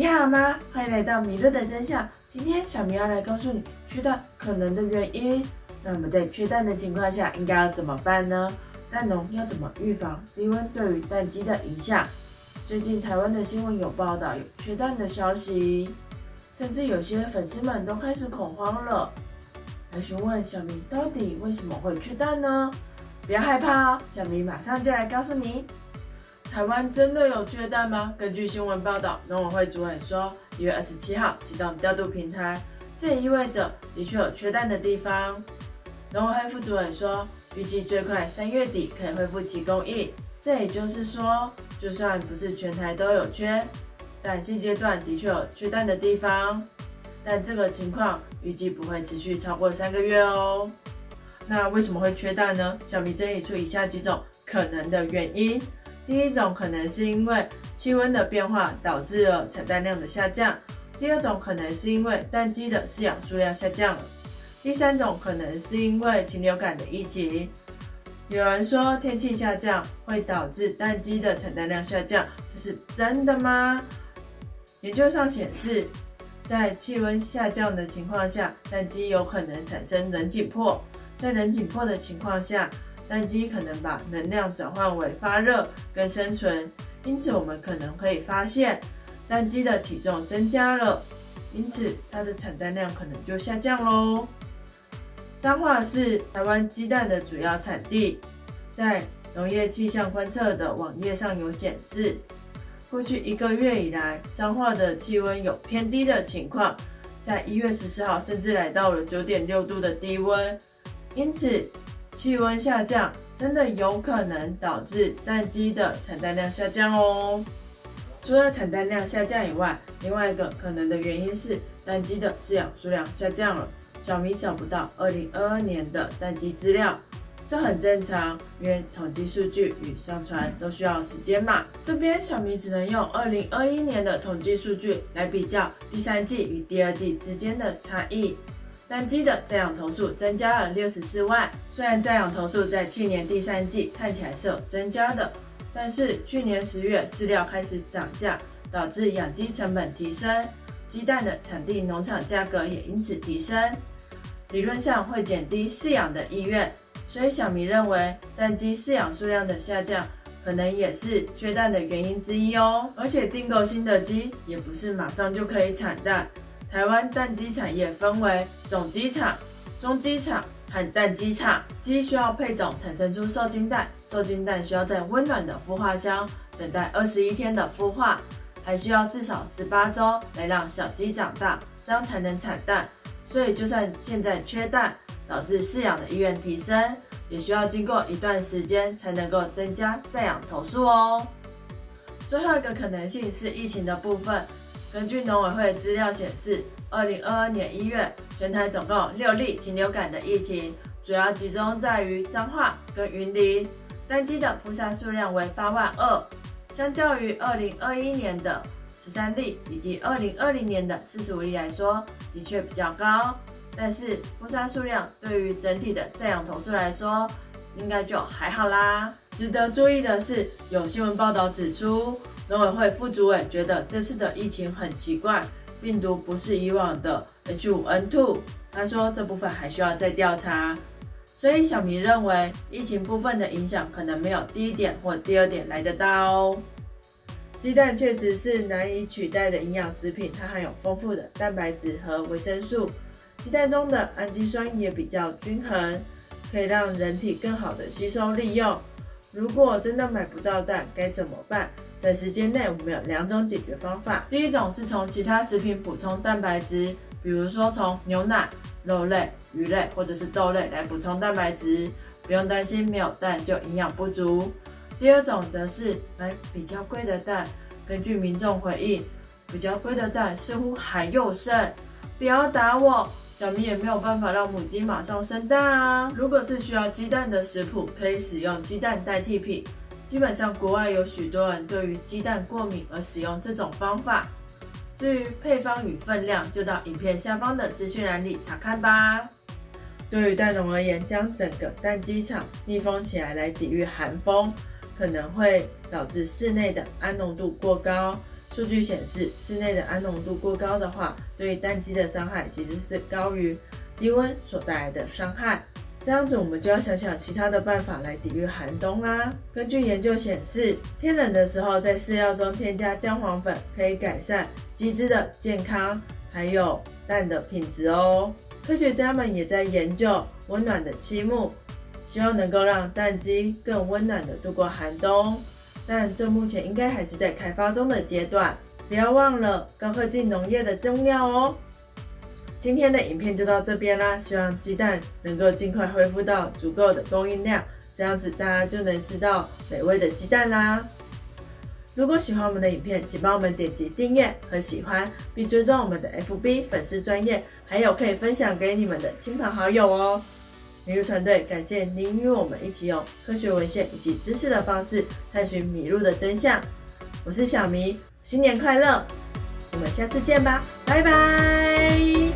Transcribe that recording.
你好吗？欢迎来到米乐的真相。今天小明要来告诉你缺蛋可能的原因。那我们在缺蛋的情况下应该要怎么办呢？蛋农要怎么预防低温对于蛋鸡的影响？最近台湾的新闻有报道有缺蛋的消息，甚至有些粉丝们都开始恐慌了，来询问小明到底为什么会缺蛋呢？不要害怕哦，小明马上就来告诉你。台湾真的有缺蛋吗？根据新闻报道，农委会主委说，一月二十七号启动调度平台，这也意味着的确有缺蛋的地方。农委会副主委说，预计最快三月底可以恢复其供应。这也就是说，就算不是全台都有缺，但现阶段的确有缺蛋的地方，但这个情况预计不会持续超过三个月哦。那为什么会缺蛋呢？小米整理出以下几种可能的原因。第一种可能是因为气温的变化导致了产蛋量的下降，第二种可能是因为蛋鸡的饲养数量下降，第三种可能是因为禽流感的疫情。有人说天气下降会导致蛋鸡的产蛋量下降，这是真的吗？研究上显示，在气温下降的情况下，蛋鸡有可能产生人紧迫，在人紧迫的情况下。蛋鸡可能把能量转换为发热跟生存，因此我们可能可以发现蛋鸡的体重增加了，因此它的产蛋量可能就下降喽。彰化是台湾鸡蛋的主要产地，在农业气象观测的网页上有显示，过去一个月以来，彰化的气温有偏低的情况，在一月十四号甚至来到了九点六度的低温，因此。气温下降真的有可能导致蛋鸡的产蛋量下降哦。除了产蛋量下降以外，另外一个可能的原因是蛋鸡的饲养数量下降了。小米找不到2022年的蛋鸡资料，这很正常，因为统计数据与上传都需要时间嘛。这边小米只能用2021年的统计数据来比较第三季与第二季之间的差异。蛋鸡的在养头数增加了六十四万。虽然在养头数在去年第三季看起来是有增加的，但是去年十月饲料开始涨价，导致养鸡成本提升，鸡蛋的产地农场价格也因此提升，理论上会减低饲养的意愿。所以小明认为蛋鸡饲养数量的下降，可能也是缺蛋的原因之一哦。而且订购新的鸡也不是马上就可以产蛋。台湾蛋鸡产业分为种鸡场、中鸡场和蛋鸡场。鸡需要配种产生出受精蛋，受精蛋需要在温暖的孵化箱等待二十一天的孵化，还需要至少十八周来让小鸡长大，这样才能产蛋。所以，就算现在缺蛋，导致饲养的意愿提升，也需要经过一段时间才能够增加再养头数哦。最后一个可能性是疫情的部分。根据农委会资料显示，二零二二年一月，全台总共六例禽流感的疫情，主要集中在于彰化跟云林。单鸡的扑杀数量为八万二，相较于二零二一年的十三例以及二零二零年的四十五例来说，的确比较高。但是扑杀数量对于整体的在养头数来说，应该就还好啦。值得注意的是，有新闻报道指出。农委会副主委觉得这次的疫情很奇怪，病毒不是以往的 H5N2。他说这部分还需要再调查。所以小明认为疫情部分的影响可能没有第一点或第二点来得大哦。鸡蛋确实是难以取代的营养食品，它含有丰富的蛋白质和维生素。鸡蛋中的氨基酸也比较均衡，可以让人体更好的吸收利用。如果真的买不到蛋，该怎么办？短时间内，我们有两种解决方法。第一种是从其他食品补充蛋白质，比如说从牛奶、肉类、鱼类或者是豆类来补充蛋白质，不用担心没有蛋就营养不足。第二种则是买比较贵的蛋，根据民众回应，比较贵的蛋似乎还有剩。不要打我，小明也没有办法让母鸡马上生蛋啊。如果是需要鸡蛋的食谱，可以使用鸡蛋代替品。基本上，国外有许多人对于鸡蛋过敏而使用这种方法。至于配方与分量，就到影片下方的资讯栏里查看吧。对于蛋农而言，将整个蛋鸡场密封起来来抵御寒风，可能会导致室内的氨浓度过高，数据显示，室内的氨浓度过高的话，对蛋鸡的伤害其实是高于低温所带来的伤害。这样子，我们就要想想其他的办法来抵御寒冬啦。根据研究显示，天冷的时候在饲料中添加姜黄粉，可以改善鸡只的健康，还有蛋的品质哦。科学家们也在研究温暖的漆木，希望能够让蛋鸡更温暖的度过寒冬。但这目前应该还是在开发中的阶段，不要忘了高科技农业的重要哦。今天的影片就到这边啦，希望鸡蛋能够尽快恢复到足够的供应量，这样子大家就能吃到美味的鸡蛋啦。如果喜欢我们的影片，请帮我们点击订阅和喜欢，并追踪我们的 FB 粉丝专业，还有可以分享给你们的亲朋好友哦。米露团队感谢您与我们一起用科学文献以及知识的方式探寻米露的真相。我是小迷，新年快乐！我们下次见吧，拜拜。